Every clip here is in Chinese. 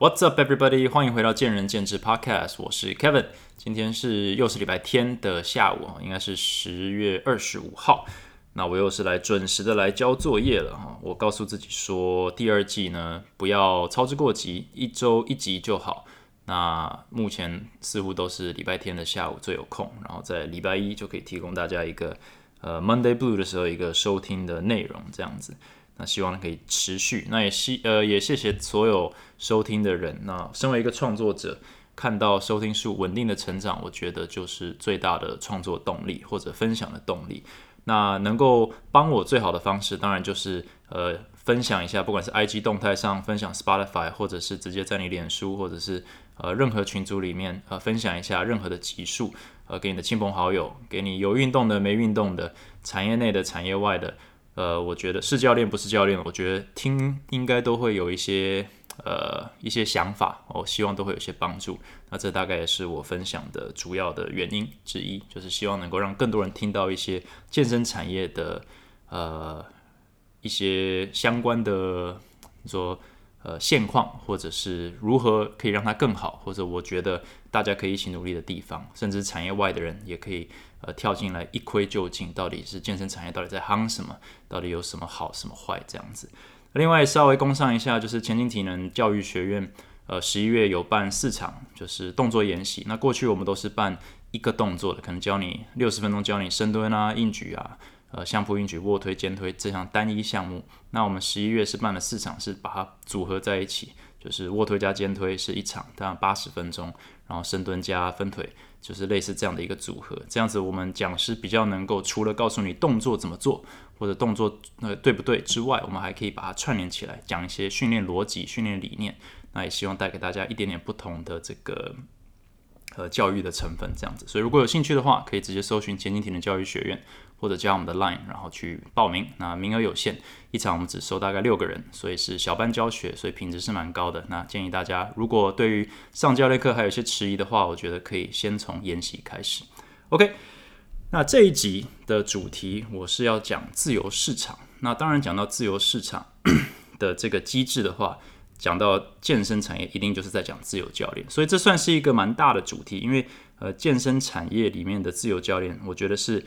What's up, everybody？欢迎回到见仁见智 Podcast，我是 Kevin。今天是又是礼拜天的下午应该是十月二十五号。那我又是来准时的来交作业了哈。我告诉自己说，第二季呢不要操之过急，一周一集就好。那目前似乎都是礼拜天的下午最有空，然后在礼拜一就可以提供大家一个呃 Monday Blue 的时候一个收听的内容这样子。那希望可以持续，那也希呃也谢谢所有收听的人。那身为一个创作者，看到收听数稳定的成长，我觉得就是最大的创作动力或者分享的动力。那能够帮我最好的方式，当然就是呃分享一下，不管是 IG 动态上分享 Spotify，或者是直接在你脸书或者是呃任何群组里面呃分享一下任何的集数，呃给你的亲朋好友，给你有运动的没运动的，产业内的产业外的。呃，我觉得是教练不是教练，我觉得听应该都会有一些呃一些想法，我希望都会有些帮助。那这大概也是我分享的主要的原因之一，就是希望能够让更多人听到一些健身产业的呃一些相关的说呃现况，或者是如何可以让它更好，或者我觉得大家可以一起努力的地方，甚至产业外的人也可以。呃，跳进来一窥究竟，到底是健身产业到底在夯什么？到底有什么好，什么坏？这样子。另外，稍微工上一下，就是前进体能教育学院，呃，十一月有办四场，就是动作研习。那过去我们都是办一个动作的，可能教你六十分钟，教你深蹲啊、硬举啊、呃、相扑、硬举、卧推、肩推这项单一项目。那我们十一月是办了四场，是把它组合在一起，就是卧推加肩推是一场，这样八十分钟，然后深蹲加分腿。就是类似这样的一个组合，这样子我们讲师比较能够除了告诉你动作怎么做或者动作呃对不对之外，我们还可以把它串联起来，讲一些训练逻辑、训练理念。那也希望带给大家一点点不同的这个。和教育的成分这样子，所以如果有兴趣的话，可以直接搜寻前进体能教育学院，或者加我们的 Line，然后去报名。那名额有限，一场我们只收大概六个人，所以是小班教学，所以品质是蛮高的。那建议大家，如果对于上教练课还有些迟疑的话，我觉得可以先从研习开始。OK，那这一集的主题我是要讲自由市场。那当然讲到自由市场 的这个机制的话。讲到健身产业，一定就是在讲自由教练，所以这算是一个蛮大的主题。因为呃，健身产业里面的自由教练，我觉得是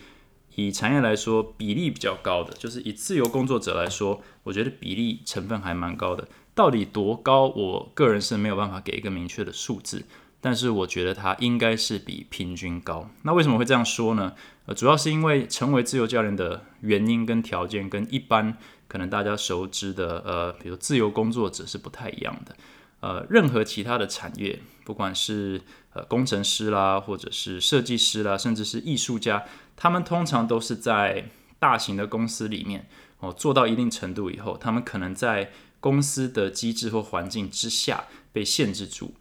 以产业来说比例比较高的，就是以自由工作者来说，我觉得比例成分还蛮高的。到底多高，我个人是没有办法给一个明确的数字，但是我觉得它应该是比平均高。那为什么会这样说呢？呃，主要是因为成为自由教练的原因跟条件跟一般。可能大家熟知的，呃，比如自由工作者是不太一样的。呃，任何其他的产业，不管是呃工程师啦，或者是设计师啦，甚至是艺术家，他们通常都是在大型的公司里面哦，做到一定程度以后，他们可能在公司的机制或环境之下被限制住，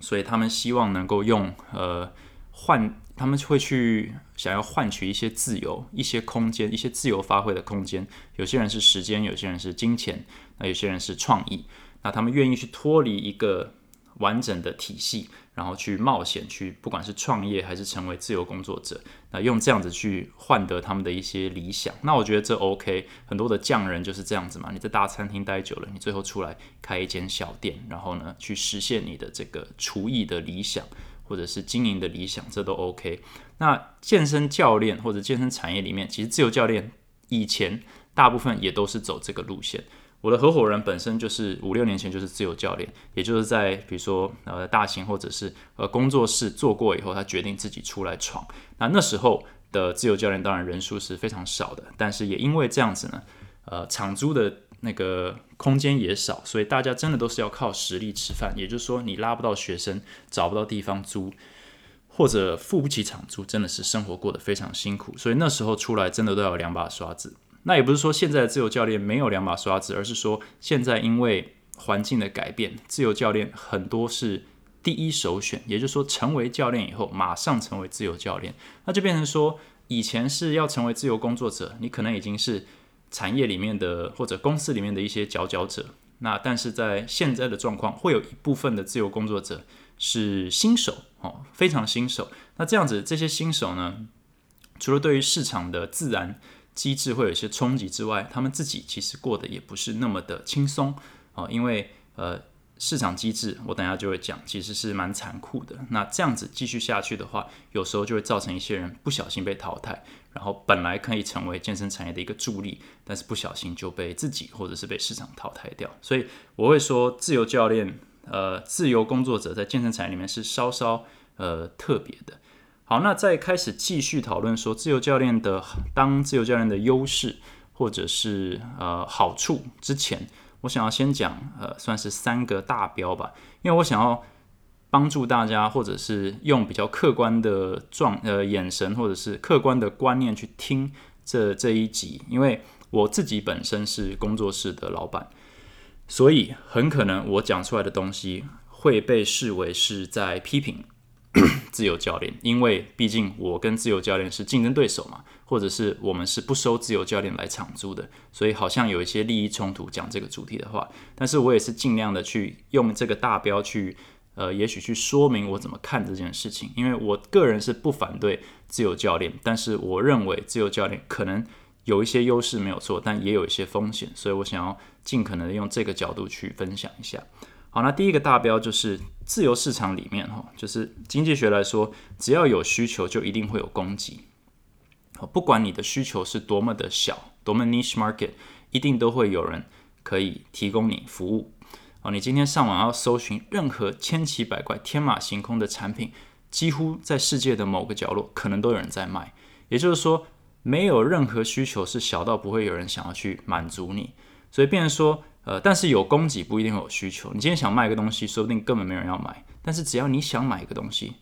所以他们希望能够用呃换。他们会去想要换取一些自由、一些空间、一些自由发挥的空间。有些人是时间，有些人是金钱，那有些人是创意。那他们愿意去脱离一个完整的体系，然后去冒险，去不管是创业还是成为自由工作者，那用这样子去换得他们的一些理想。那我觉得这 OK。很多的匠人就是这样子嘛。你在大餐厅待久了，你最后出来开一间小店，然后呢，去实现你的这个厨艺的理想。或者是经营的理想，这都 OK。那健身教练或者健身产业里面，其实自由教练以前大部分也都是走这个路线。我的合伙人本身就是五六年前就是自由教练，也就是在比如说呃大型或者是呃工作室做过以后，他决定自己出来闯。那那时候的自由教练当然人数是非常少的，但是也因为这样子呢，呃，场租的。那个空间也少，所以大家真的都是要靠实力吃饭。也就是说，你拉不到学生，找不到地方租，或者付不起场租，真的是生活过得非常辛苦。所以那时候出来，真的都要两把刷子。那也不是说现在的自由教练没有两把刷子，而是说现在因为环境的改变，自由教练很多是第一首选。也就是说，成为教练以后，马上成为自由教练，那就变成说，以前是要成为自由工作者，你可能已经是。产业里面的或者公司里面的一些佼佼者，那但是在现在的状况，会有一部分的自由工作者是新手哦，非常新手。那这样子，这些新手呢，除了对于市场的自然机制会有一些冲击之外，他们自己其实过得也不是那么的轻松啊，因为呃，市场机制，我等下就会讲，其实是蛮残酷的。那这样子继续下去的话，有时候就会造成一些人不小心被淘汰，然后本来可以成为健身产业的一个助力，但是不小心就被自己或者是被市场淘汰掉。所以我会说，自由教练，呃，自由工作者在健身产业里面是稍稍呃特别的。好，那在开始继续讨论说自由教练的当自由教练的优势或者是呃好处之前。我想要先讲，呃，算是三个大标吧，因为我想要帮助大家，或者是用比较客观的状呃眼神，或者是客观的观念去听这这一集，因为我自己本身是工作室的老板，所以很可能我讲出来的东西会被视为是在批评。自由教练，因为毕竟我跟自由教练是竞争对手嘛，或者是我们是不收自由教练来场租的，所以好像有一些利益冲突。讲这个主题的话，但是我也是尽量的去用这个大标去，呃，也许去说明我怎么看这件事情。因为我个人是不反对自由教练，但是我认为自由教练可能有一些优势没有错，但也有一些风险，所以我想要尽可能的用这个角度去分享一下。好，那第一个大标就是自由市场里面哈，就是经济学来说，只要有需求，就一定会有供给。好，不管你的需求是多么的小，多么 niche market，一定都会有人可以提供你服务。哦，你今天上网要搜寻任何千奇百怪、天马行空的产品，几乎在世界的某个角落，可能都有人在卖。也就是说，没有任何需求是小到不会有人想要去满足你。所以，变成说。呃，但是有供给不一定会有需求。你今天想卖一个东西，说不定根本没人要买。但是只要你想买一个东西，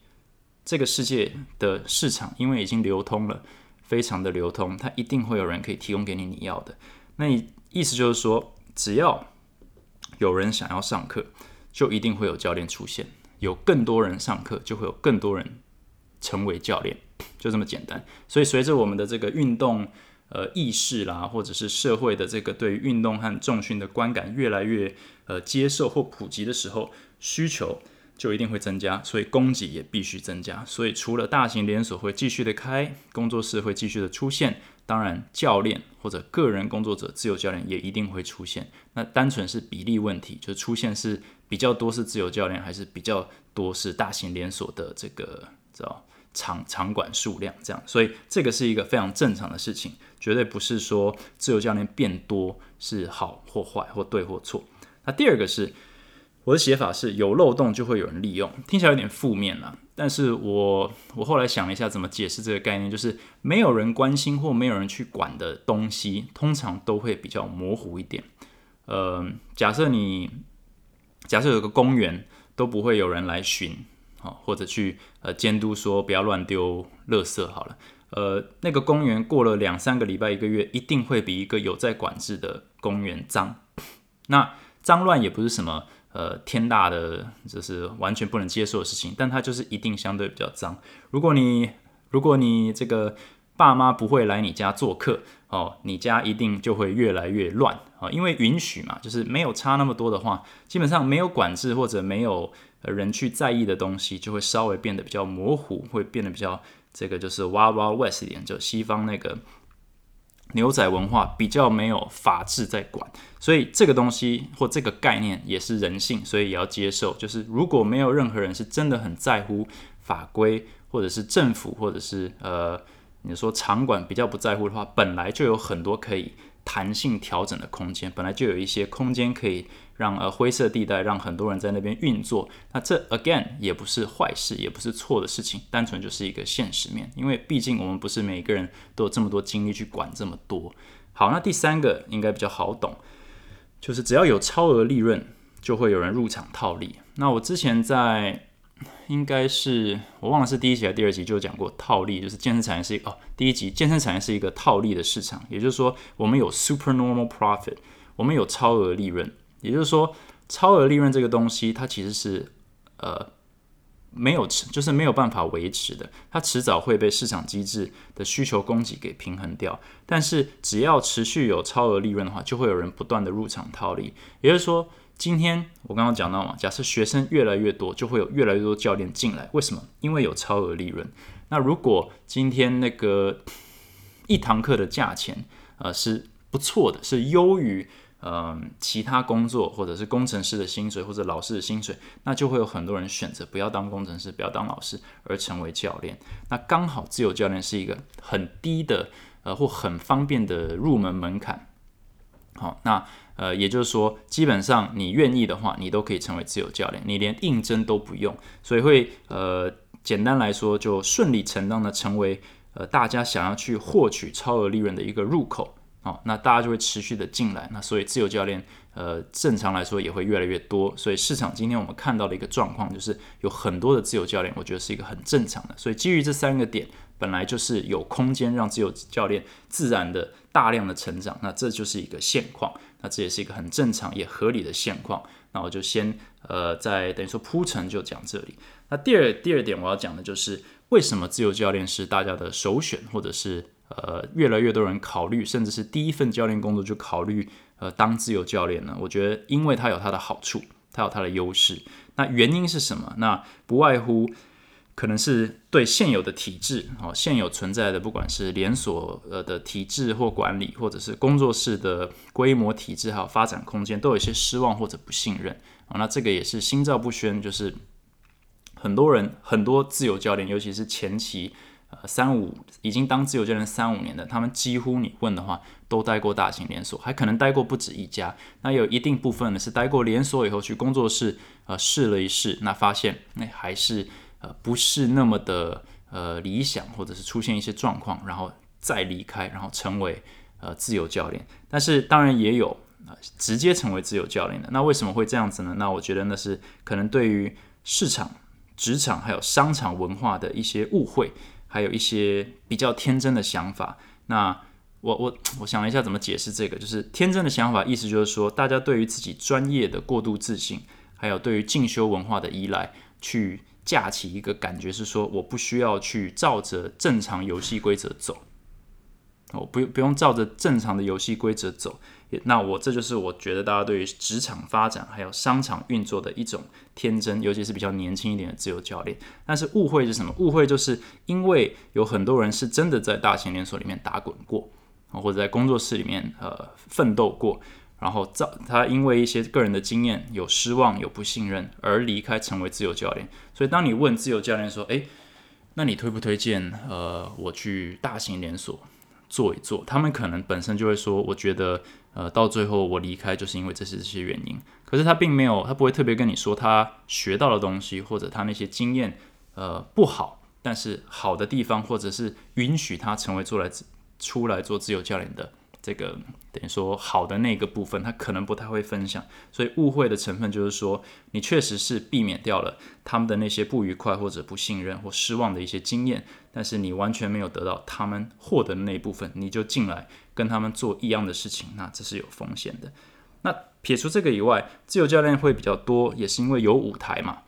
这个世界的市场因为已经流通了，非常的流通，它一定会有人可以提供给你你要的。那你意思就是说，只要有人想要上课，就一定会有教练出现。有更多人上课，就会有更多人成为教练，就这么简单。所以随着我们的这个运动。呃，意识啦，或者是社会的这个对于运动和重训的观感越来越呃接受或普及的时候，需求就一定会增加，所以供给也必须增加。所以除了大型连锁会继续的开，工作室会继续的出现，当然教练或者个人工作者、自由教练也一定会出现。那单纯是比例问题，就出现是比较多是自由教练，还是比较多是大型连锁的这个知道？场场馆数量这样，所以这个是一个非常正常的事情，绝对不是说自由教练变多是好或坏或对或错。那第二个是我的写法是有漏洞就会有人利用，听起来有点负面了，但是我我后来想了一下怎么解释这个概念，就是没有人关心或没有人去管的东西，通常都会比较模糊一点。呃，假设你假设有个公园都不会有人来巡。哦，或者去呃监督说不要乱丢垃圾好了。呃，那个公园过了两三个礼拜、一个月，一定会比一个有在管制的公园脏。那脏乱也不是什么呃天大的，就是完全不能接受的事情，但它就是一定相对比较脏。如果你如果你这个爸妈不会来你家做客，哦，你家一定就会越来越乱啊，因为允许嘛，就是没有差那么多的话，基本上没有管制或者没有。人去在意的东西就会稍微变得比较模糊，会变得比较这个就是 Wild Wild West 一点，就西方那个牛仔文化比较没有法治在管，所以这个东西或这个概念也是人性，所以也要接受。就是如果没有任何人是真的很在乎法规，或者是政府，或者是呃你说场馆比较不在乎的话，本来就有很多可以弹性调整的空间，本来就有一些空间可以。让呃灰色地带让很多人在那边运作，那这 again 也不是坏事，也不是错的事情，单纯就是一个现实面，因为毕竟我们不是每个人都有这么多精力去管这么多。好，那第三个应该比较好懂，就是只要有超额利润，就会有人入场套利。那我之前在应该是我忘了是第一集还是第二集就讲过套利，就是健身产业是一哦第一集健身产业是一个套利的市场，也就是说我们有 super normal profit，我们有超额利润。也就是说，超额利润这个东西，它其实是呃没有持，就是没有办法维持的。它迟早会被市场机制的需求供给给平衡掉。但是只要持续有超额利润的话，就会有人不断的入场套利。也就是说，今天我刚刚讲到嘛，假设学生越来越多，就会有越来越多教练进来。为什么？因为有超额利润。那如果今天那个一堂课的价钱呃是不错的，是优于。嗯其他工作，或者是工程师的薪水或者老师的薪水，那就会有很多人选择不要当工程师，不要当老师，而成为教练。那刚好自由教练是一个很低的呃或很方便的入门门槛。好，那呃也就是说，基本上你愿意的话，你都可以成为自由教练，你连应征都不用，所以会呃简单来说，就顺理成章的成为呃大家想要去获取超额利润的一个入口。好，那大家就会持续的进来，那所以自由教练，呃，正常来说也会越来越多。所以市场今天我们看到的一个状况，就是有很多的自由教练，我觉得是一个很正常的。所以基于这三个点，本来就是有空间让自由教练自然的大量的成长，那这就是一个现况，那这也是一个很正常也合理的现况。那我就先呃，在等于说铺陈就讲这里。那第二第二点我要讲的就是为什么自由教练是大家的首选，或者是。呃，越来越多人考虑，甚至是第一份教练工作就考虑呃当自由教练呢。我觉得，因为它有它的好处，它有它的优势。那原因是什么？那不外乎可能是对现有的体制，哦，现有存在的不管是连锁呃的体制或管理，或者是工作室的规模体制还有发展空间，都有一些失望或者不信任啊。那这个也是心照不宣，就是很多人很多自由教练，尤其是前期呃。三五已经当自由教练三五年的，他们几乎你问的话，都待过大型连锁，还可能待过不止一家。那有一定部分呢是待过连锁以后去工作室，呃，试了一试，那发现那还是呃不是那么的呃理想，或者是出现一些状况，然后再离开，然后成为呃自由教练。但是当然也有啊直接成为自由教练的。那为什么会这样子呢？那我觉得那是可能对于市场、职场还有商场文化的一些误会。还有一些比较天真的想法，那我我我想了一下怎么解释这个，就是天真的想法，意思就是说，大家对于自己专业的过度自信，还有对于进修文化的依赖，去架起一个感觉是说，我不需要去照着正常游戏规则走，我不用不用照着正常的游戏规则走。那我这就是我觉得大家对于职场发展还有商场运作的一种天真，尤其是比较年轻一点的自由教练。但是误会是什么？误会就是因为有很多人是真的在大型连锁里面打滚过，或者在工作室里面呃奋斗过，然后造他因为一些个人的经验有失望有不信任而离开成为自由教练。所以当你问自由教练说：“诶，那你推不推荐呃我去大型连锁做一做？”他们可能本身就会说：“我觉得。”呃，到最后我离开，就是因为这些这些原因。可是他并没有，他不会特别跟你说他学到的东西，或者他那些经验，呃，不好。但是好的地方，或者是允许他成为做来出来做自由教练的。这个等于说好的那个部分，他可能不太会分享，所以误会的成分就是说，你确实是避免掉了他们的那些不愉快或者不信任或失望的一些经验，但是你完全没有得到他们获得的那一部分，你就进来跟他们做一样的事情，那这是有风险的。那撇除这个以外，自由教练会比较多，也是因为有舞台嘛，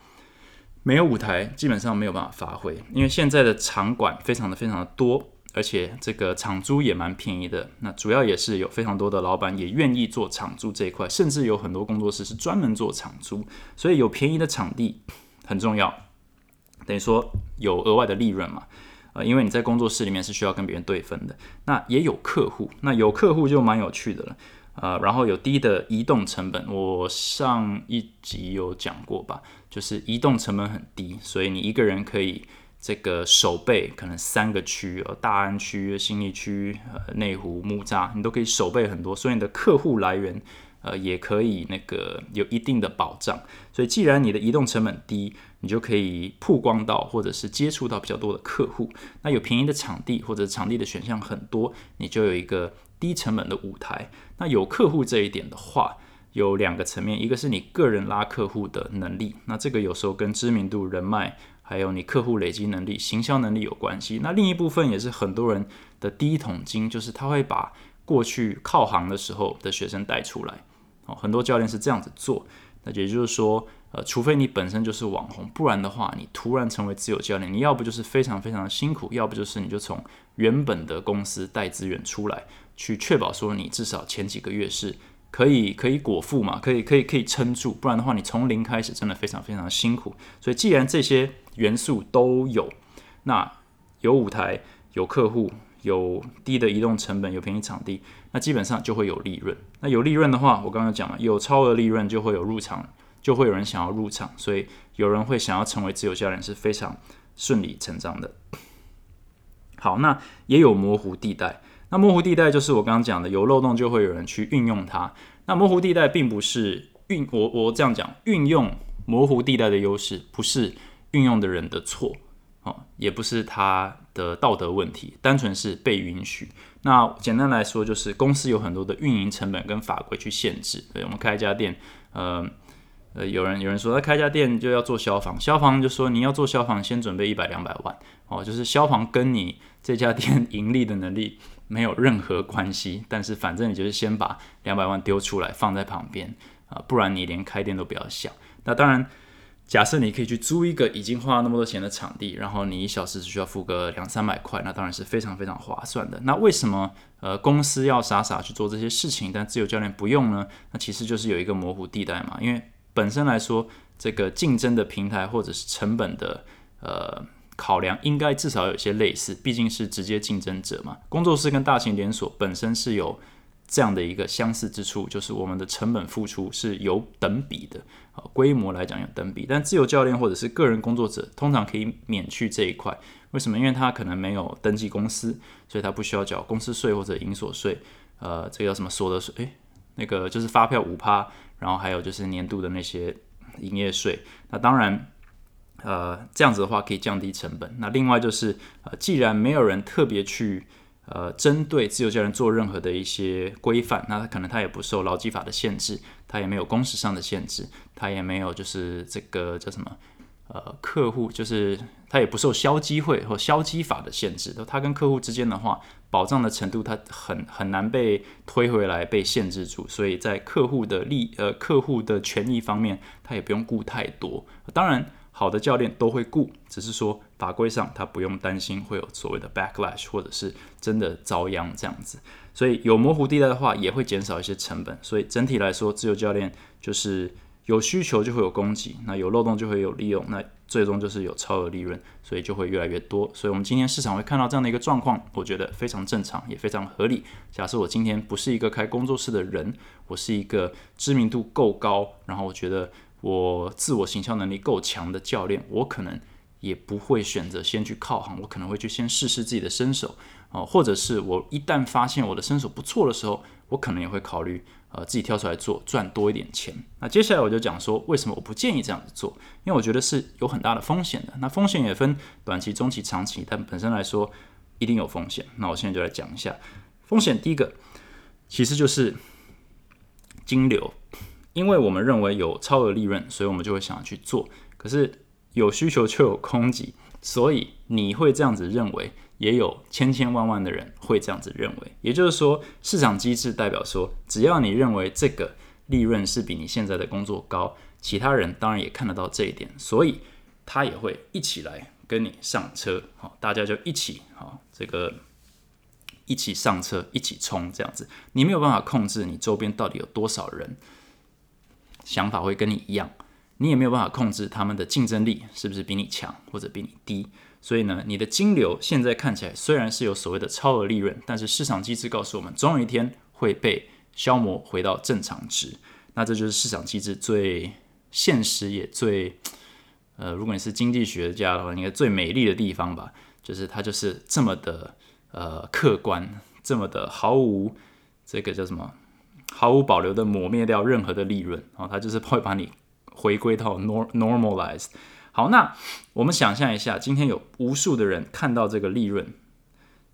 没有舞台基本上没有办法发挥，因为现在的场馆非常的非常的多。而且这个场租也蛮便宜的，那主要也是有非常多的老板也愿意做场租这一块，甚至有很多工作室是专门做场租，所以有便宜的场地很重要，等于说有额外的利润嘛，呃，因为你在工作室里面是需要跟别人对分的，那也有客户，那有客户就蛮有趣的了，呃，然后有低的移动成本，我上一集有讲过吧，就是移动成本很低，所以你一个人可以。这个守备可能三个区，呃，大安区、新义区、呃，内湖、木栅，你都可以守备很多，所以你的客户来源，呃，也可以那个有一定的保障。所以，既然你的移动成本低，你就可以曝光到或者是接触到比较多的客户。那有便宜的场地或者场地的选项很多，你就有一个低成本的舞台。那有客户这一点的话，有两个层面，一个是你个人拉客户的能力，那这个有时候跟知名度、人脉。还有你客户累积能力、行销能力有关系。那另一部分也是很多人的第一桶金，就是他会把过去靠行的时候的学生带出来。哦，很多教练是这样子做。那也就是说，呃，除非你本身就是网红，不然的话，你突然成为自由教练，你要不就是非常非常的辛苦，要不就是你就从原本的公司带资源出来，去确保说你至少前几个月是。可以可以果腹嘛？可以可以可以撑住，不然的话，你从零开始真的非常非常辛苦。所以，既然这些元素都有，那有舞台、有客户、有低的移动成本、有便宜场地，那基本上就会有利润。那有利润的话，我刚刚讲了，有超额利润就会有入场，就会有人想要入场，所以有人会想要成为自由教练是非常顺理成章的。好，那也有模糊地带。那模糊地带就是我刚刚讲的，有漏洞就会有人去运用它。那模糊地带并不是运我我这样讲，运用模糊地带的优势不是运用的人的错哦，也不是他的道德问题，单纯是被允许。那简单来说，就是公司有很多的运营成本跟法规去限制。对我们开一家店，呃呃，有人有人说他开家店就要做消防，消防就说你要做消防，先准备一百两百万哦，就是消防跟你这家店盈利的能力。没有任何关系，但是反正你就是先把两百万丢出来放在旁边啊，不然你连开店都不要想。那当然，假设你可以去租一个已经花了那么多钱的场地，然后你一小时只需要付个两三百块，那当然是非常非常划算的。那为什么呃公司要傻傻去做这些事情，但自由教练不用呢？那其实就是有一个模糊地带嘛，因为本身来说，这个竞争的平台或者是成本的呃。考量应该至少有些类似，毕竟是直接竞争者嘛。工作室跟大型连锁本身是有这样的一个相似之处，就是我们的成本付出是有等比的，啊，规模来讲有等比。但自由教练或者是个人工作者通常可以免去这一块，为什么？因为他可能没有登记公司，所以他不需要缴公司税或者营所税，呃，这个叫什么所得税？诶，那个就是发票五趴，然后还有就是年度的那些营业税。那当然。呃，这样子的话可以降低成本。那另外就是，呃，既然没有人特别去呃针对自由教练做任何的一些规范，那他可能他也不受劳基法的限制，他也没有工时上的限制，他也没有就是这个叫什么呃客户，就是他也不受消基会或消基法的限制。他跟客户之间的话，保障的程度他很很难被推回来被限制住，所以在客户的利呃客户的权益方面，他也不用顾太多。当然。好的教练都会顾，只是说法规上他不用担心会有所谓的 backlash，或者是真的遭殃这样子。所以有模糊地带的话，也会减少一些成本。所以整体来说，自由教练就是有需求就会有供给，那有漏洞就会有利用，那最终就是有超额利润，所以就会越来越多。所以我们今天市场会看到这样的一个状况，我觉得非常正常，也非常合理。假设我今天不是一个开工作室的人，我是一个知名度够高，然后我觉得。我自我形象能力够强的教练，我可能也不会选择先去靠行，我可能会去先试试自己的身手哦，或者是我一旦发现我的身手不错的时候，我可能也会考虑呃自己跳出来做，赚多一点钱。那接下来我就讲说为什么我不建议这样子做，因为我觉得是有很大的风险的。那风险也分短期、中期、长期，但本身来说一定有风险。那我现在就来讲一下风险。第一个其实就是金流。因为我们认为有超额利润，所以我们就会想要去做。可是有需求却有空给，所以你会这样子认为，也有千千万万的人会这样子认为。也就是说，市场机制代表说，只要你认为这个利润是比你现在的工作高，其他人当然也看得到这一点，所以他也会一起来跟你上车。好，大家就一起好，这个一起上车，一起冲这样子。你没有办法控制你周边到底有多少人。想法会跟你一样，你也没有办法控制他们的竞争力是不是比你强或者比你低。所以呢，你的金流现在看起来虽然是有所谓的超额利润，但是市场机制告诉我们，总有一天会被消磨回到正常值。那这就是市场机制最现实也最呃，如果你是经济学家的话，应该最美丽的地方吧，就是它就是这么的呃客观，这么的毫无这个叫什么？毫无保留的抹灭掉任何的利润，哦，它就是会把你回归到 nor normalize。好，那我们想象一下，今天有无数的人看到这个利润，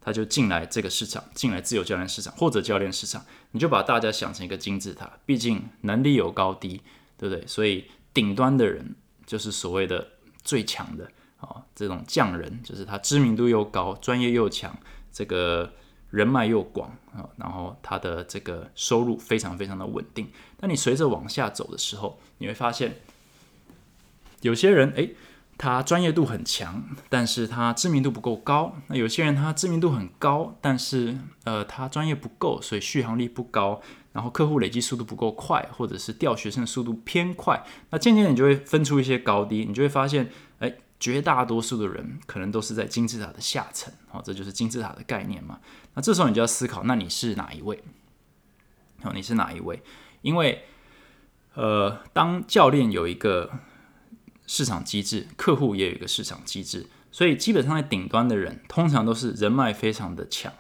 他就进来这个市场，进来自由教练市场或者教练市场，你就把大家想成一个金字塔，毕竟能力有高低，对不对？所以顶端的人就是所谓的最强的，哦，这种匠人就是他知名度又高，专业又强，这个。人脉又广啊，然后他的这个收入非常非常的稳定。但你随着往下走的时候，你会发现有些人诶，他专业度很强，但是他知名度不够高。那有些人他知名度很高，但是呃他专业不够，所以续航力不高，然后客户累积速度不够快，或者是调学生的速度偏快。那渐渐你就会分出一些高低，你就会发现。绝大多数的人可能都是在金字塔的下层，好，这就是金字塔的概念嘛。那这时候你就要思考，那你是哪一位？哦，你是哪一位？因为呃，当教练有一个市场机制，客户也有一个市场机制，所以基本上在顶端的人，通常都是人脉非常的强。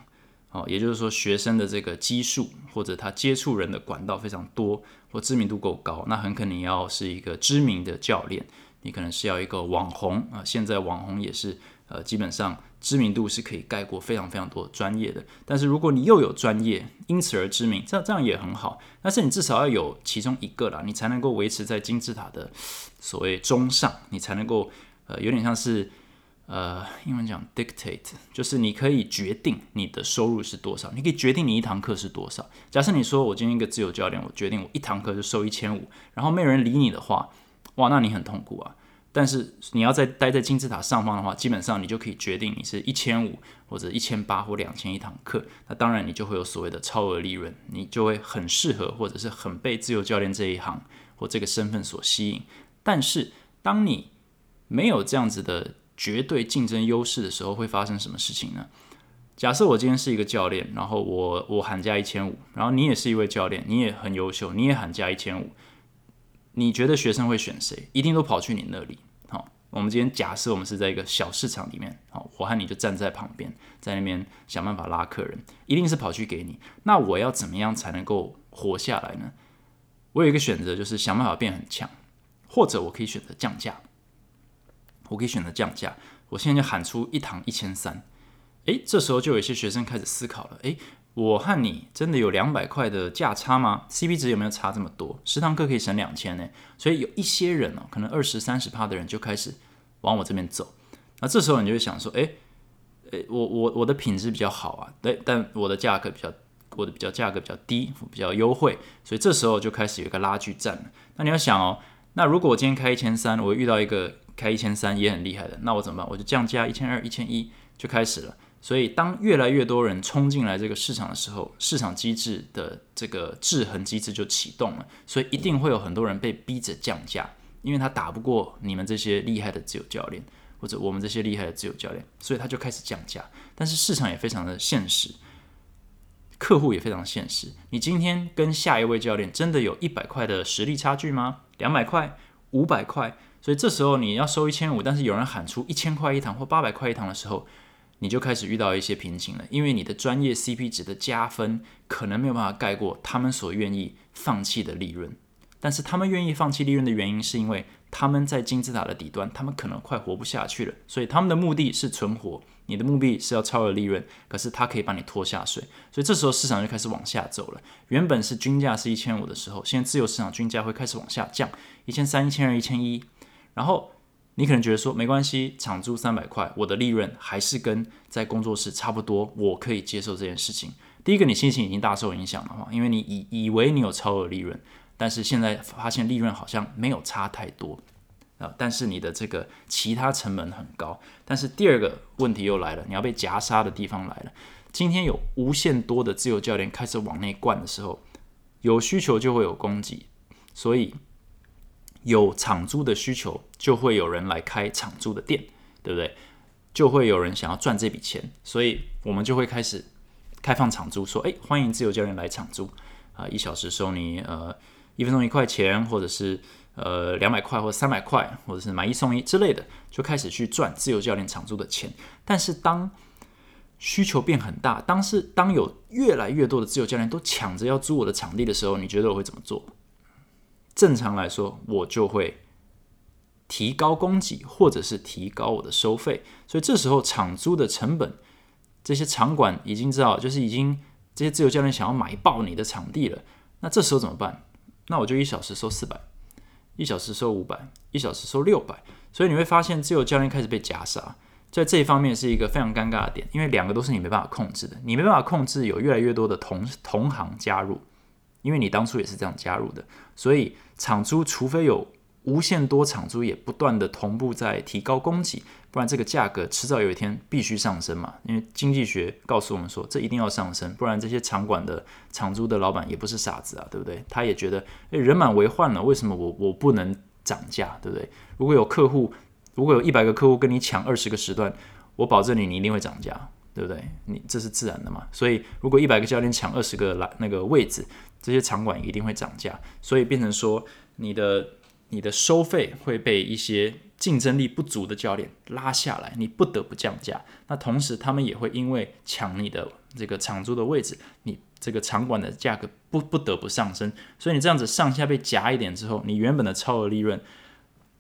哦，也就是说，学生的这个基数或者他接触人的管道非常多，或知名度够高，那很可能要是一个知名的教练，你可能是要一个网红啊。现在网红也是，呃，基本上知名度是可以盖过非常非常多专业的。但是如果你又有专业，因此而知名，这样这样也很好。但是你至少要有其中一个啦，你才能够维持在金字塔的所谓中上，你才能够呃，有点像是。呃，英文讲 dictate，就是你可以决定你的收入是多少，你可以决定你一堂课是多少。假设你说我今天一个自由教练，我决定我一堂课就收一千五，然后没有人理你的话，哇，那你很痛苦啊。但是你要在待在金字塔上方的话，基本上你就可以决定你是一千五或者一千八或两千一堂课，那当然你就会有所谓的超额利润，你就会很适合或者是很被自由教练这一行或这个身份所吸引。但是当你没有这样子的。绝对竞争优势的时候会发生什么事情呢？假设我今天是一个教练，然后我我喊价一千五，然后你也是一位教练，你也很优秀，你也喊价一千五，你觉得学生会选谁？一定都跑去你那里。好，我们今天假设我们是在一个小市场里面，好，我和你就站在旁边，在那边想办法拉客人，一定是跑去给你。那我要怎么样才能够活下来呢？我有一个选择，就是想办法变很强，或者我可以选择降价。我可以选择降价，我现在就喊出一堂一千三，诶，这时候就有一些学生开始思考了，诶，我和你真的有两百块的价差吗？CP 值有没有差这么多？十堂课可以省两千呢，所以有一些人哦，可能二十三十趴的人就开始往我这边走，那这时候你就会想说，诶，诶，我我我的品质比较好啊，对，但我的价格比较，我的比较价格比较低，比较优惠，所以这时候就开始有一个拉锯战了。那你要想哦，那如果我今天开一千三，我遇到一个。开一千三也很厉害的，那我怎么办？我就降价一千二、一千一就开始了。所以当越来越多人冲进来这个市场的时候，市场机制的这个制衡机制就启动了。所以一定会有很多人被逼着降价，因为他打不过你们这些厉害的自由教练，或者我们这些厉害的自由教练，所以他就开始降价。但是市场也非常的现实，客户也非常现实。你今天跟下一位教练真的有一百块的实力差距吗？两百块、五百块？所以这时候你要收一千五，但是有人喊出一千块一堂或八百块一堂的时候，你就开始遇到一些瓶颈了，因为你的专业 CP 值的加分可能没有办法盖过他们所愿意放弃的利润。但是他们愿意放弃利润的原因，是因为他们在金字塔的底端，他们可能快活不下去了，所以他们的目的是存活。你的目的是要超额利润，可是他可以把你拖下水，所以这时候市场就开始往下走了。原本是均价是一千五的时候，现在自由市场均价会开始往下降，一千三、一千二、一千一。然后你可能觉得说没关系，场租三百块，我的利润还是跟在工作室差不多，我可以接受这件事情。第一个，你心情已经大受影响了哈，因为你以以为你有超额利润，但是现在发现利润好像没有差太多啊，但是你的这个其他成本很高。但是第二个问题又来了，你要被夹杀的地方来了。今天有无限多的自由教练开始往内灌的时候，有需求就会有供给，所以。有场租的需求，就会有人来开场租的店，对不对？就会有人想要赚这笔钱，所以我们就会开始开放场租，说：“哎，欢迎自由教练来场租啊，一小时收你呃一分钟一块钱，或者是呃两百块或三百块，或者是买一送一之类的，就开始去赚自由教练场租的钱。但是当需求变很大，当是当有越来越多的自由教练都抢着要租我的场地的时候，你觉得我会怎么做？”正常来说，我就会提高供给，或者是提高我的收费。所以这时候场租的成本，这些场馆已经知道，就是已经这些自由教练想要买爆你的场地了。那这时候怎么办？那我就一小时收四百，一小时收五百，一小时收六百。所以你会发现，自由教练开始被夹杀，在这一方面是一个非常尴尬的点，因为两个都是你没办法控制的，你没办法控制有越来越多的同同行加入。因为你当初也是这样加入的，所以场租除非有无限多场租，也不断的同步在提高供给，不然这个价格迟早有一天必须上升嘛。因为经济学告诉我们说，这一定要上升，不然这些场馆的场租的老板也不是傻子啊，对不对？他也觉得，诶，人满为患了，为什么我我不能涨价，对不对？如果有客户，如果有一百个客户跟你抢二十个时段，我保证你，你一定会涨价。对不对？你这是自然的嘛？所以如果一百个教练抢二十个来那个位置，这些场馆一定会涨价，所以变成说你的你的收费会被一些竞争力不足的教练拉下来，你不得不降价。那同时他们也会因为抢你的这个场租的位置，你这个场馆的价格不不得不上升。所以你这样子上下被夹一点之后，你原本的超额利润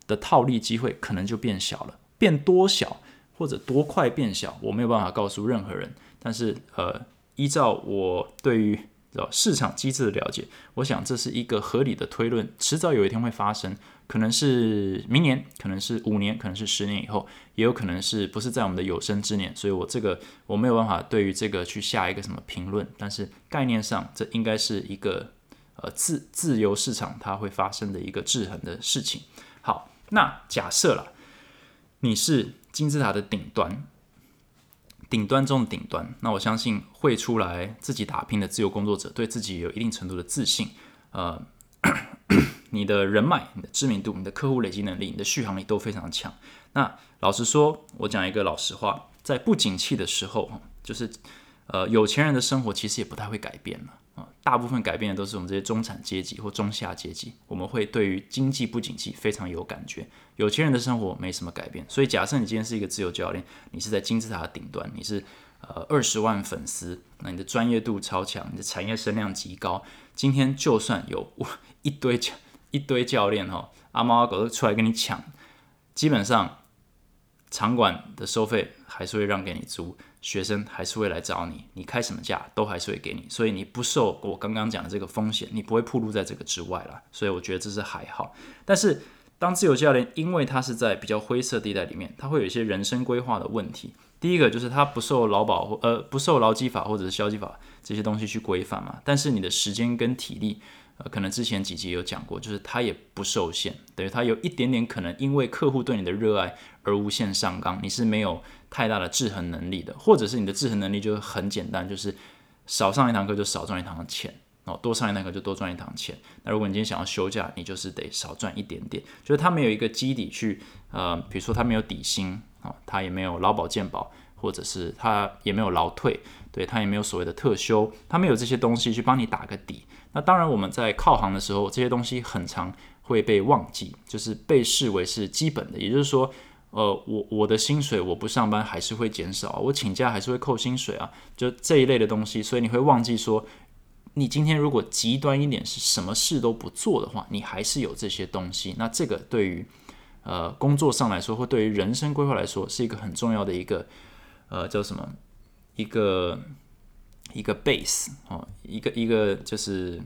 的套利机会可能就变小了，变多小。或者多快变小，我没有办法告诉任何人。但是，呃，依照我对于市场机制的了解，我想这是一个合理的推论，迟早有一天会发生。可能是明年，可能是五年，可能是十年以后，也有可能是不是在我们的有生之年。所以我这个我没有办法对于这个去下一个什么评论。但是概念上，这应该是一个呃自自由市场它会发生的一个制衡的事情。好，那假设了你是。金字塔的顶端，顶端中的顶端。那我相信会出来自己打拼的自由工作者，对自己有一定程度的自信。呃，你的人脉、你的知名度、你的客户累积能力、你的续航力都非常强。那老实说，我讲一个老实话，在不景气的时候，就是呃，有钱人的生活其实也不太会改变了。啊，大部分改变的都是我们这些中产阶级或中下阶级，我们会对于经济不景气非常有感觉。有钱人的生活没什么改变，所以假设你今天是一个自由教练，你是在金字塔的顶端，你是呃二十万粉丝，那你的专业度超强，你的产业声量极高。今天就算有一堆教一堆教练哈，阿猫阿狗都出来跟你抢，基本上场馆的收费还是会让给你租。学生还是会来找你，你开什么价都还是会给你，所以你不受我刚刚讲的这个风险，你不会暴露在这个之外了。所以我觉得这是还好。但是当自由教练，因为他是在比较灰色地带里面，他会有一些人生规划的问题。第一个就是他不受劳保或呃不受劳基法或者是消基法这些东西去规范嘛，但是你的时间跟体力。呃，可能之前几集有讲过，就是他也不受限，等于他有一点点可能因为客户对你的热爱而无限上纲，你是没有太大的制衡能力的，或者是你的制衡能力就很简单，就是少上一堂课就少赚一堂钱，哦，多上一堂课就多赚一堂钱。那如果你今天想要休假，你就是得少赚一点点，就是他没有一个基底去，呃，比如说他没有底薪，哦，他也没有劳保健保，或者是他也没有劳退，对，他也没有所谓的特休，他没有这些东西去帮你打个底。那当然，我们在靠行的时候，这些东西很常会被忘记，就是被视为是基本的。也就是说，呃，我我的薪水我不上班还是会减少，我请假还是会扣薪水啊，就这一类的东西。所以你会忘记说，你今天如果极端一点是什么事都不做的话，你还是有这些东西。那这个对于呃工作上来说，或对于人生规划来说，是一个很重要的一个呃叫什么一个。一个 base 哦，一个一个就是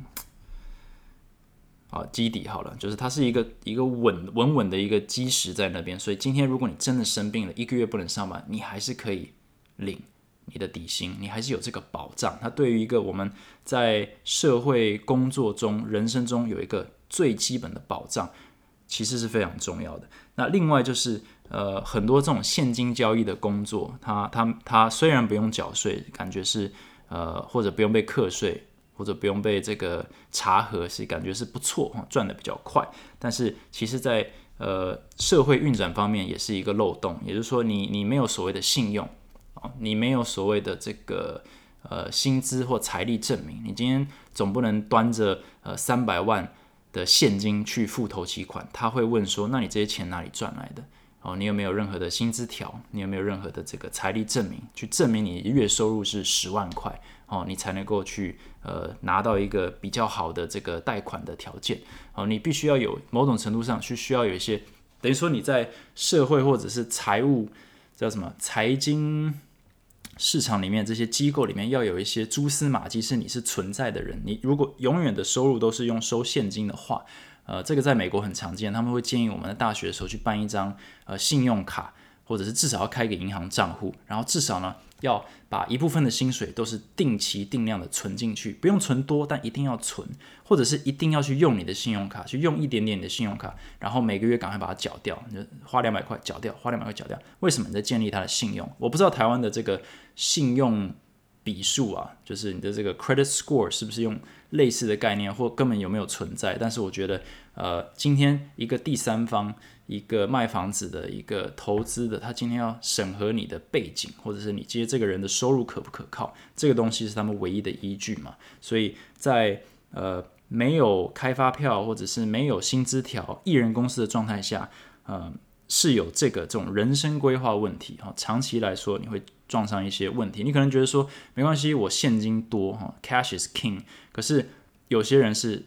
啊基底好了，就是它是一个一个稳稳稳的一个基石在那边。所以今天如果你真的生病了，一个月不能上班，你还是可以领你的底薪，你还是有这个保障。它对于一个我们在社会工作中、人生中有一个最基本的保障，其实是非常重要的。那另外就是呃，很多这种现金交易的工作，它它它虽然不用缴税，感觉是。呃，或者不用被课税，或者不用被这个查核，是感觉是不错，赚的比较快。但是其实，在呃社会运转方面也是一个漏洞，也就是说，你你没有所谓的信用啊，你没有所谓的这个呃薪资或财力证明，你今天总不能端着呃三百万的现金去付头期款，他会问说，那你这些钱哪里赚来的？哦，你有没有任何的薪资条？你有没有任何的这个财力证明，去证明你月收入是十万块？哦，你才能够去呃拿到一个比较好的这个贷款的条件。哦，你必须要有某种程度上去需要有一些，等于说你在社会或者是财务叫什么财经市场里面这些机构里面要有一些蛛丝马迹，是你是存在的人。你如果永远的收入都是用收现金的话。呃，这个在美国很常见，他们会建议我们在大学的时候去办一张呃信用卡，或者是至少要开一个银行账户，然后至少呢要把一部分的薪水都是定期定量的存进去，不用存多，但一定要存，或者是一定要去用你的信用卡，去用一点点你的信用卡，然后每个月赶快把它缴掉，你就花两百块缴掉，花两百块缴掉。为什么你在建立他的信用？我不知道台湾的这个信用笔数啊，就是你的这个 credit score 是不是用类似的概念，或根本有没有存在？但是我觉得，呃，今天一个第三方，一个卖房子的一个投资的，他今天要审核你的背景，或者是你接这个人的收入可不可靠，这个东西是他们唯一的依据嘛。所以在呃没有开发票或者是没有薪资条、艺人公司的状态下，呃。是有这个这种人生规划问题哈，长期来说你会撞上一些问题。你可能觉得说没关系，我现金多哈，cash is king。可是有些人是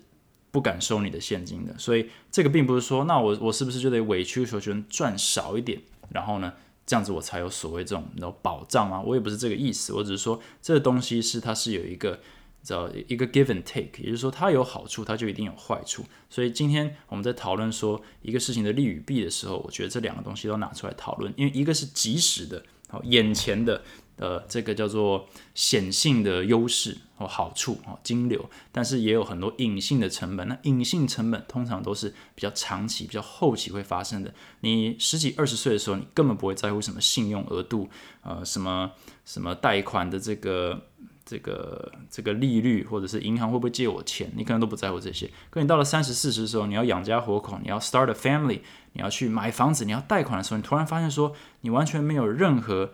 不敢收你的现金的，所以这个并不是说那我我是不是就得委曲求全赚少一点，然后呢这样子我才有所谓这种有保障吗？我也不是这个意思，我只是说这个东西是它是有一个。叫一个 give and take，也就是说它有好处，它就一定有坏处。所以今天我们在讨论说一个事情的利与弊的时候，我觉得这两个东西都拿出来讨论，因为一个是即时的，好眼前的，呃，这个叫做显性的优势或好处啊，金流，但是也有很多隐性的成本。那隐性成本通常都是比较长期、比较后期会发生的。你十几二十岁的时候，你根本不会在乎什么信用额度，呃，什么什么贷款的这个。这个这个利率，或者是银行会不会借我钱，你可能都不在乎这些。可你到了三十四十的时候，你要养家活口，你要 start a family，你要去买房子，你要贷款的时候，你突然发现说，你完全没有任何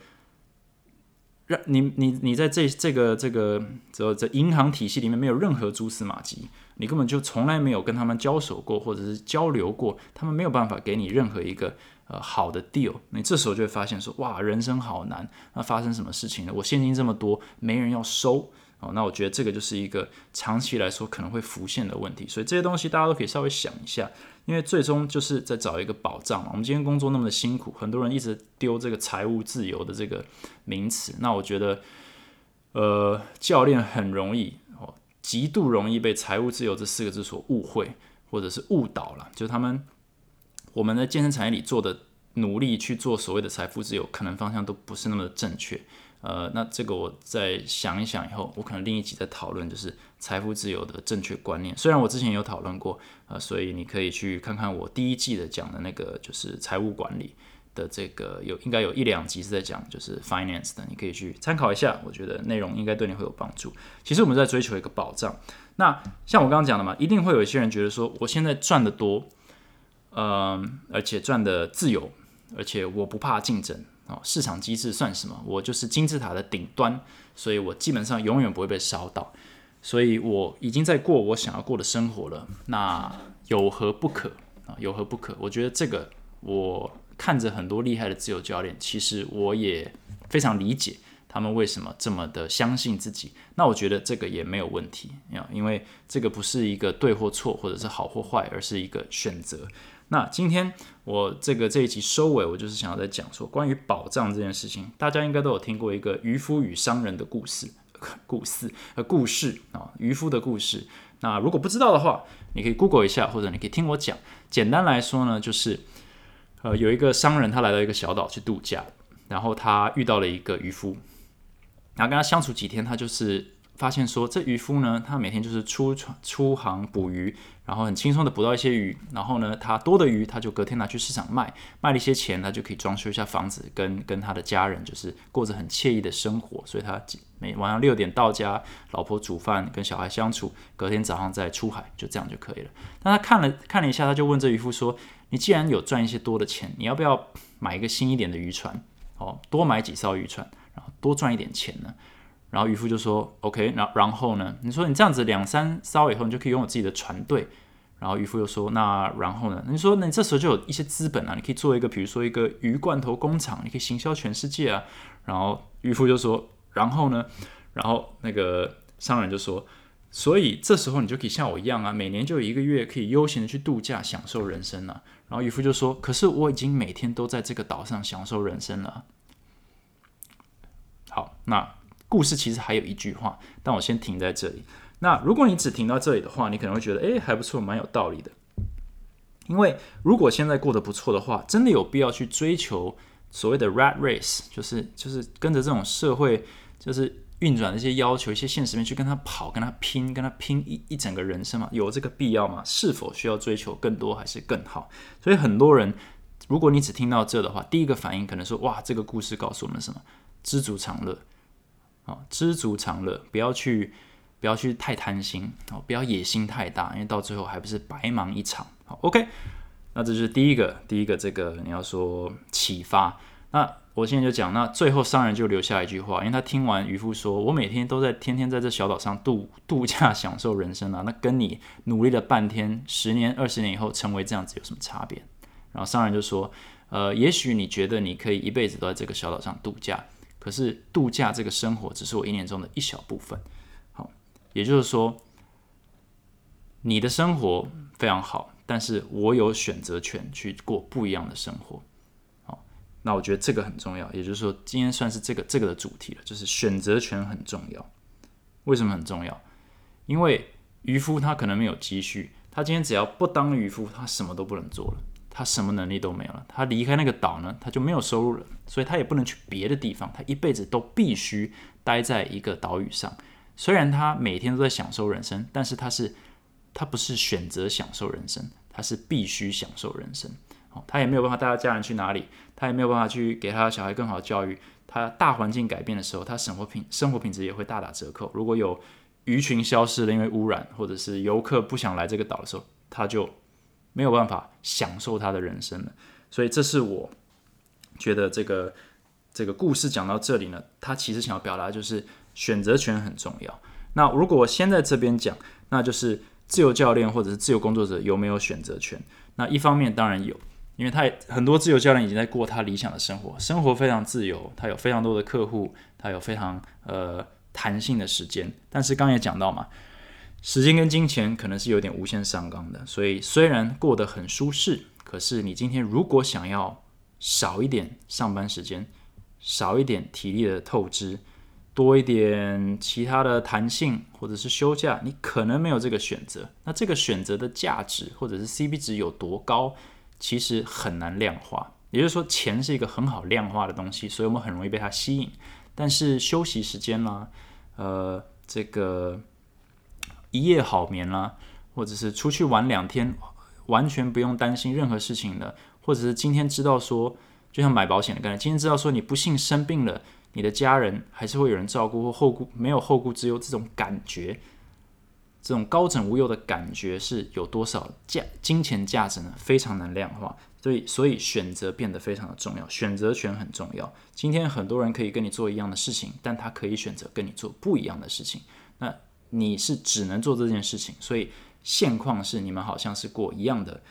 让你你你在这这个这个这这银行体系里面没有任何蛛丝马迹，你根本就从来没有跟他们交手过，或者是交流过，他们没有办法给你任何一个。呃，好的 deal，你这时候就会发现说，哇，人生好难。那发生什么事情呢？我现金这么多，没人要收哦。那我觉得这个就是一个长期来说可能会浮现的问题。所以这些东西大家都可以稍微想一下，因为最终就是在找一个保障嘛。我们今天工作那么的辛苦，很多人一直丢这个财务自由的这个名词。那我觉得，呃，教练很容易哦，极度容易被财务自由这四个字所误会，或者是误导了，就是他们。我们的健身产业里做的努力去做所谓的财富自由，可能方向都不是那么的正确。呃，那这个我再想一想以后，我可能另一集再讨论，就是财富自由的正确观念。虽然我之前有讨论过，呃，所以你可以去看看我第一季的讲的那个，就是财务管理的这个有应该有一两集是在讲就是 finance 的，你可以去参考一下。我觉得内容应该对你会有帮助。其实我们在追求一个保障。那像我刚刚讲的嘛，一定会有一些人觉得说，我现在赚的多。嗯，而且赚的自由，而且我不怕竞争哦。市场机制算什么？我就是金字塔的顶端，所以我基本上永远不会被烧到。所以我已经在过我想要过的生活了。那有何不可啊？有何不可？我觉得这个，我看着很多厉害的自由教练，其实我也非常理解他们为什么这么的相信自己。那我觉得这个也没有问题啊，因为这个不是一个对或错，或者是好或坏，而是一个选择。那今天我这个这一集收尾，我就是想要在讲说关于保障这件事情，大家应该都有听过一个渔夫与商人的故事，故事呃故事啊，渔夫的故事。那如果不知道的话，你可以 Google 一下，或者你可以听我讲。简单来说呢，就是呃有一个商人他来到一个小岛去度假，然后他遇到了一个渔夫，然后跟他相处几天，他就是发现说这渔夫呢，他每天就是出船出航捕鱼。然后很轻松的捕到一些鱼，然后呢，他多的鱼他就隔天拿去市场卖，卖了一些钱，他就可以装修一下房子，跟跟他的家人就是过着很惬意的生活。所以他每晚上六点到家，老婆煮饭，跟小孩相处，隔天早上再出海，就这样就可以了。那他看了看了一下，他就问这渔夫说：“你既然有赚一些多的钱，你要不要买一个新一点的渔船？哦，多买几艘渔船，然后多赚一点钱呢？”然后渔夫就说：“OK，然然后呢？你说你这样子两三艘以后，你就可以拥有自己的船队。”然后渔夫又说：“那然后呢？你说那你这时候就有一些资本啊，你可以做一个，比如说一个鱼罐头工厂，你可以行销全世界啊。”然后渔夫就说：“然后呢？”然后那个商人就说：“所以这时候你就可以像我一样啊，每年就有一个月可以悠闲的去度假，享受人生了。”然后渔夫就说：“可是我已经每天都在这个岛上享受人生了。”好，那。故事其实还有一句话，但我先停在这里。那如果你只停到这里的话，你可能会觉得，诶，还不错，蛮有道理的。因为如果现在过得不错的话，真的有必要去追求所谓的 rat race，就是就是跟着这种社会就是运转的一些要求、一些现实面去跟他跑、跟他拼、跟他拼一一整个人生吗？有这个必要吗？是否需要追求更多还是更好？所以很多人，如果你只听到这的话，第一个反应可能说，哇，这个故事告诉我们什么？知足常乐。啊，知足常乐，不要去不要去太贪心哦，不要野心太大，因为到最后还不是白忙一场。好，OK，那这是第一个，第一个这个你要说启发。那我现在就讲，那最后商人就留下一句话，因为他听完渔夫说：“我每天都在天天在这小岛上度度假，享受人生啊，那跟你努力了半天，十年二十年以后成为这样子有什么差别？”然后商人就说：“呃，也许你觉得你可以一辈子都在这个小岛上度假，可是度假这个生活只是我一年中的一小部分。好，也就是说，你的生活非常好，但是我有选择权去过不一样的生活。”好那我觉得这个很重要，也就是说，今天算是这个这个的主题了，就是选择权很重要。为什么很重要？因为渔夫他可能没有积蓄，他今天只要不当渔夫，他什么都不能做了，他什么能力都没有了。他离开那个岛呢，他就没有收入了，所以他也不能去别的地方，他一辈子都必须待在一个岛屿上。虽然他每天都在享受人生，但是他是他不是选择享受人生，他是必须享受人生。哦他也没有办法带他家人去哪里，他也没有办法去给他小孩更好的教育。他大环境改变的时候，他生活品生活品质也会大打折扣。如果有鱼群消失了，因为污染，或者是游客不想来这个岛的时候，他就没有办法享受他的人生了。所以，这是我觉得这个这个故事讲到这里呢，他其实想要表达就是选择权很重要。那如果我先在这边讲，那就是自由教练或者是自由工作者有没有选择权？那一方面当然有。因为他很多自由教练已经在过他理想的生活，生活非常自由，他有非常多的客户，他有非常呃弹性的时间。但是刚也讲到嘛，时间跟金钱可能是有点无限上纲的，所以虽然过得很舒适，可是你今天如果想要少一点上班时间，少一点体力的透支，多一点其他的弹性或者是休假，你可能没有这个选择。那这个选择的价值或者是 CP 值有多高？其实很难量化，也就是说，钱是一个很好量化的东西，所以我们很容易被它吸引。但是休息时间啦，呃，这个一夜好眠啦，或者是出去玩两天，完全不用担心任何事情的，或者是今天知道说，就像买保险的概念，今天知道说你不幸生病了，你的家人还是会有人照顾或后顾没有后顾之忧，这种感觉。这种高枕无忧的感觉是有多少价金钱价值呢？非常难量化，所以所以选择变得非常的重要，选择权很重要。今天很多人可以跟你做一样的事情，但他可以选择跟你做不一样的事情。那你是只能做这件事情，所以现况是你们好像是过一样的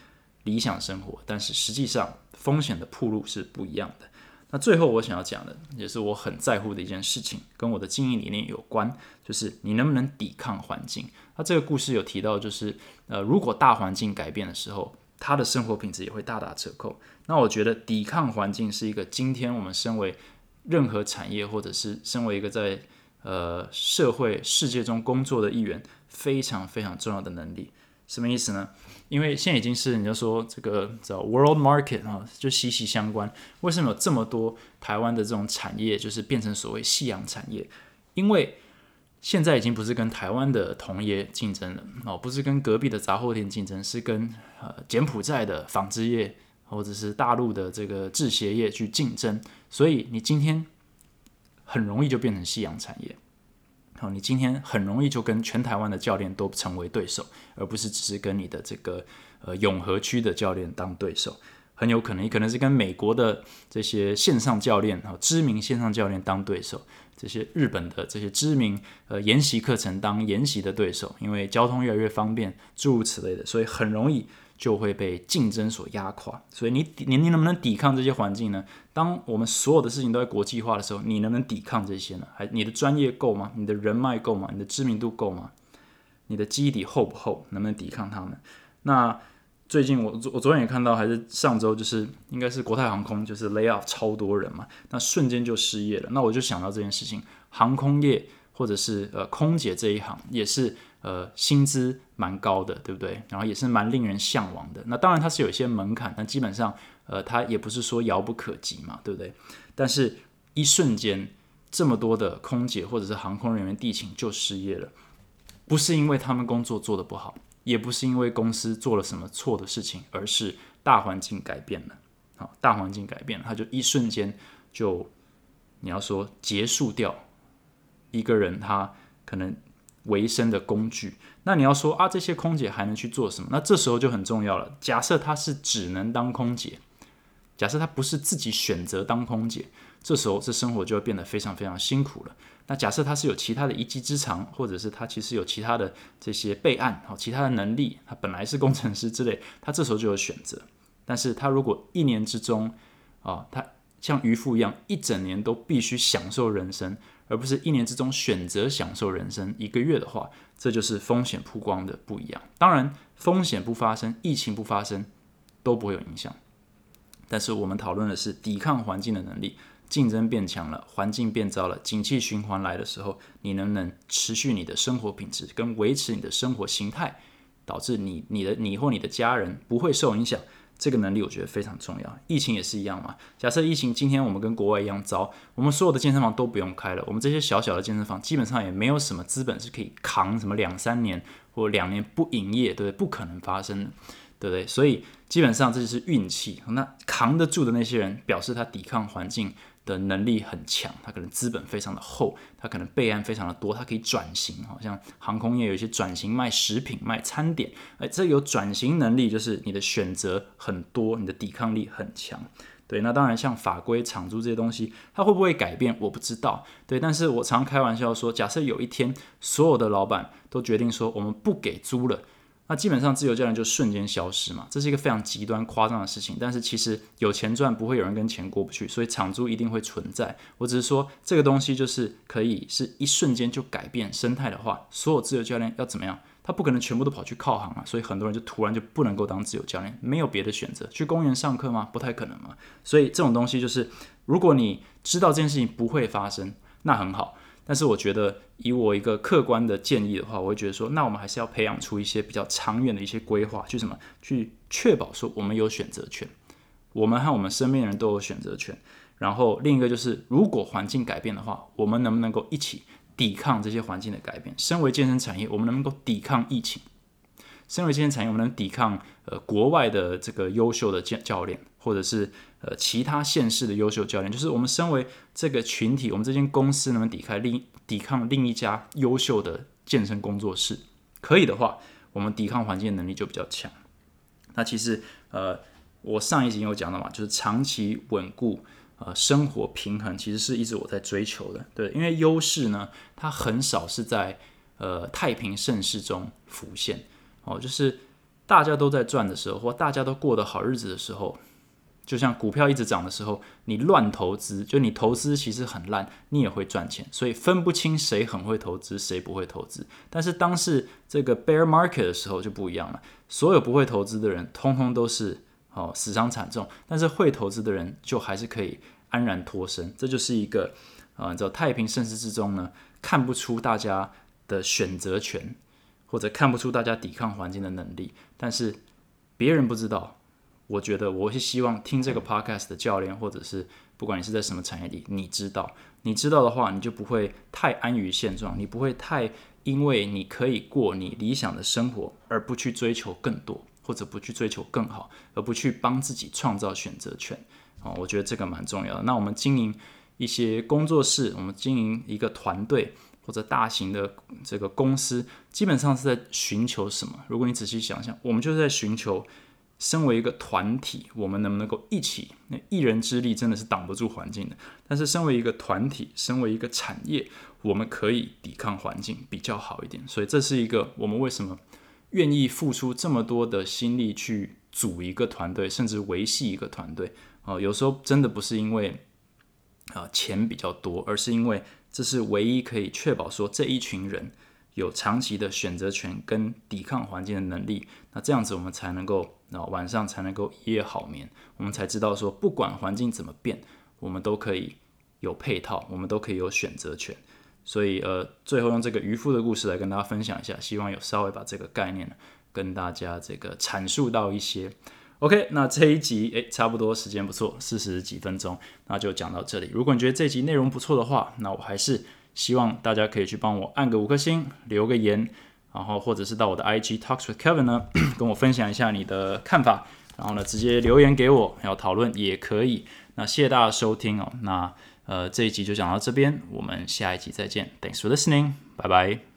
理想生活，但是实际上风险的铺路是不一样的。那最后我想要讲的，也是我很在乎的一件事情，跟我的经营理念有关，就是你能不能抵抗环境。那这个故事有提到，就是呃，如果大环境改变的时候，他的生活品质也会大打折扣。那我觉得抵抗环境是一个今天我们身为任何产业，或者是身为一个在呃社会世界中工作的一员，非常非常重要的能力。什么意思呢？因为现在已经是你就说这个叫 world market 啊，就息息相关。为什么有这么多台湾的这种产业，就是变成所谓夕阳产业？因为现在已经不是跟台湾的同业竞争了哦，不是跟隔壁的杂货店竞争，是跟呃柬埔寨的纺织业或者是大陆的这个制鞋业去竞争。所以你今天很容易就变成夕阳产业。好，你今天很容易就跟全台湾的教练都成为对手，而不是只是跟你的这个呃永和区的教练当对手。很有可能，你可能是跟美国的这些线上教练啊，知名线上教练当对手，这些日本的这些知名呃研习课程当研习的对手，因为交通越来越方便，诸如此类的，所以很容易。就会被竞争所压垮，所以你你你能不能抵抗这些环境呢？当我们所有的事情都在国际化的时候，你能不能抵抗这些呢？还你的专业够吗？你的人脉够吗？你的知名度够吗？你的基底厚不厚？能不能抵抗他们？那最近我我昨天也看到，还是上周就是应该是国泰航空就是 lay off 超多人嘛，那瞬间就失业了。那我就想到这件事情，航空业或者是呃空姐这一行也是。呃，薪资蛮高的，对不对？然后也是蛮令人向往的。那当然它是有一些门槛，但基本上，呃，它也不是说遥不可及嘛，对不对？但是，一瞬间，这么多的空姐或者是航空人员地勤就失业了，不是因为他们工作做得不好，也不是因为公司做了什么错的事情，而是大环境改变了。好，大环境改变了，它就一瞬间就，你要说结束掉。一个人他可能维生的工具。那你要说啊，这些空姐还能去做什么？那这时候就很重要了。假设她是只能当空姐，假设她不是自己选择当空姐，这时候这生活就会变得非常非常辛苦了。那假设她是有其他的一技之长，或者是她其实有其他的这些备案，好，其他的能力，她本来是工程师之类，她这时候就有选择。但是她如果一年之中啊，她像渔夫一样，一整年都必须享受人生。而不是一年之中选择享受人生一个月的话，这就是风险曝光的不一样。当然，风险不发生，疫情不发生，都不会有影响。但是我们讨论的是抵抗环境的能力，竞争变强了，环境变糟了，景气循环来的时候，你能不能持续你的生活品质，跟维持你的生活形态，导致你、你的、你或你的家人不会受影响。这个能力我觉得非常重要，疫情也是一样嘛。假设疫情今天我们跟国外一样糟，我们所有的健身房都不用开了，我们这些小小的健身房基本上也没有什么资本是可以扛什么两三年或两年不营业，对不对？不可能发生的，对不对？所以基本上这就是运气。那扛得住的那些人，表示他抵抗环境。的能力很强，他可能资本非常的厚，他可能备案非常的多，他可以转型，好像航空业有一些转型卖食品、卖餐点，哎，这有转型能力，就是你的选择很多，你的抵抗力很强。对，那当然像法规、厂租这些东西，它会不会改变，我不知道。对，但是我常开玩笑说，假设有一天所有的老板都决定说，我们不给租了。那基本上自由教练就瞬间消失嘛，这是一个非常极端夸张的事情。但是其实有钱赚，不会有人跟钱过不去，所以场租一定会存在。我只是说这个东西就是可以是一瞬间就改变生态的话，所有自由教练要怎么样？他不可能全部都跑去靠行啊，所以很多人就突然就不能够当自由教练，没有别的选择，去公园上课吗？不太可能嘛。所以这种东西就是，如果你知道这件事情不会发生，那很好。但是我觉得，以我一个客观的建议的话，我会觉得说，那我们还是要培养出一些比较长远的一些规划，去什么？去确保说我们有选择权，我们和我们身边的人都有选择权。然后另一个就是，如果环境改变的话，我们能不能够一起抵抗这些环境的改变？身为健身产业，我们能不能够抵抗疫情？身为健身产业，我们能抵抗呃国外的这个优秀的教教练，或者是？呃，其他县市的优秀教练，就是我们身为这个群体，我们这间公司能不能抵抗另抵抗另一家优秀的健身工作室？可以的话，我们抵抗环境能力就比较强。那其实，呃，我上一集有讲到嘛，就是长期稳固，呃，生活平衡，其实是一直我在追求的。对，因为优势呢，它很少是在呃太平盛世中浮现。哦，就是大家都在赚的时候，或大家都过得好日子的时候。就像股票一直涨的时候，你乱投资，就你投资其实很烂，你也会赚钱，所以分不清谁很会投资，谁不会投资。但是当是这个 bear market 的时候就不一样了，所有不会投资的人，通通都是哦死伤惨重，但是会投资的人就还是可以安然脱身。这就是一个啊，在太平盛世之中呢，看不出大家的选择权，或者看不出大家抵抗环境的能力，但是别人不知道。我觉得我是希望听这个 podcast 的教练，或者是不管你是在什么产业里，你知道，你知道的话，你就不会太安于现状，你不会太因为你可以过你理想的生活而不去追求更多，或者不去追求更好，而不去帮自己创造选择权。哦，我觉得这个蛮重要的。那我们经营一些工作室，我们经营一个团队或者大型的这个公司，基本上是在寻求什么？如果你仔细想想，我们就是在寻求。身为一个团体，我们能不能够一起？那一人之力真的是挡不住环境的。但是，身为一个团体，身为一个产业，我们可以抵抗环境比较好一点。所以，这是一个我们为什么愿意付出这么多的心力去组一个团队，甚至维系一个团队啊？有时候真的不是因为啊钱比较多，而是因为这是唯一可以确保说这一群人。有长期的选择权跟抵抗环境的能力，那这样子我们才能够，那晚上才能够一夜好眠。我们才知道说，不管环境怎么变，我们都可以有配套，我们都可以有选择权。所以，呃，最后用这个渔夫的故事来跟大家分享一下，希望有稍微把这个概念跟大家这个阐述到一些。OK，那这一集诶，差不多时间不错，四十几分钟，那就讲到这里。如果你觉得这集内容不错的话，那我还是。希望大家可以去帮我按个五颗星，留个言，然后或者是到我的 IG Talks with Kevin 呢，跟我分享一下你的看法，然后呢直接留言给我要讨论也可以。那谢谢大家收听哦。那呃，这一集就讲到这边，我们下一集再见。Thanks for listening，拜拜。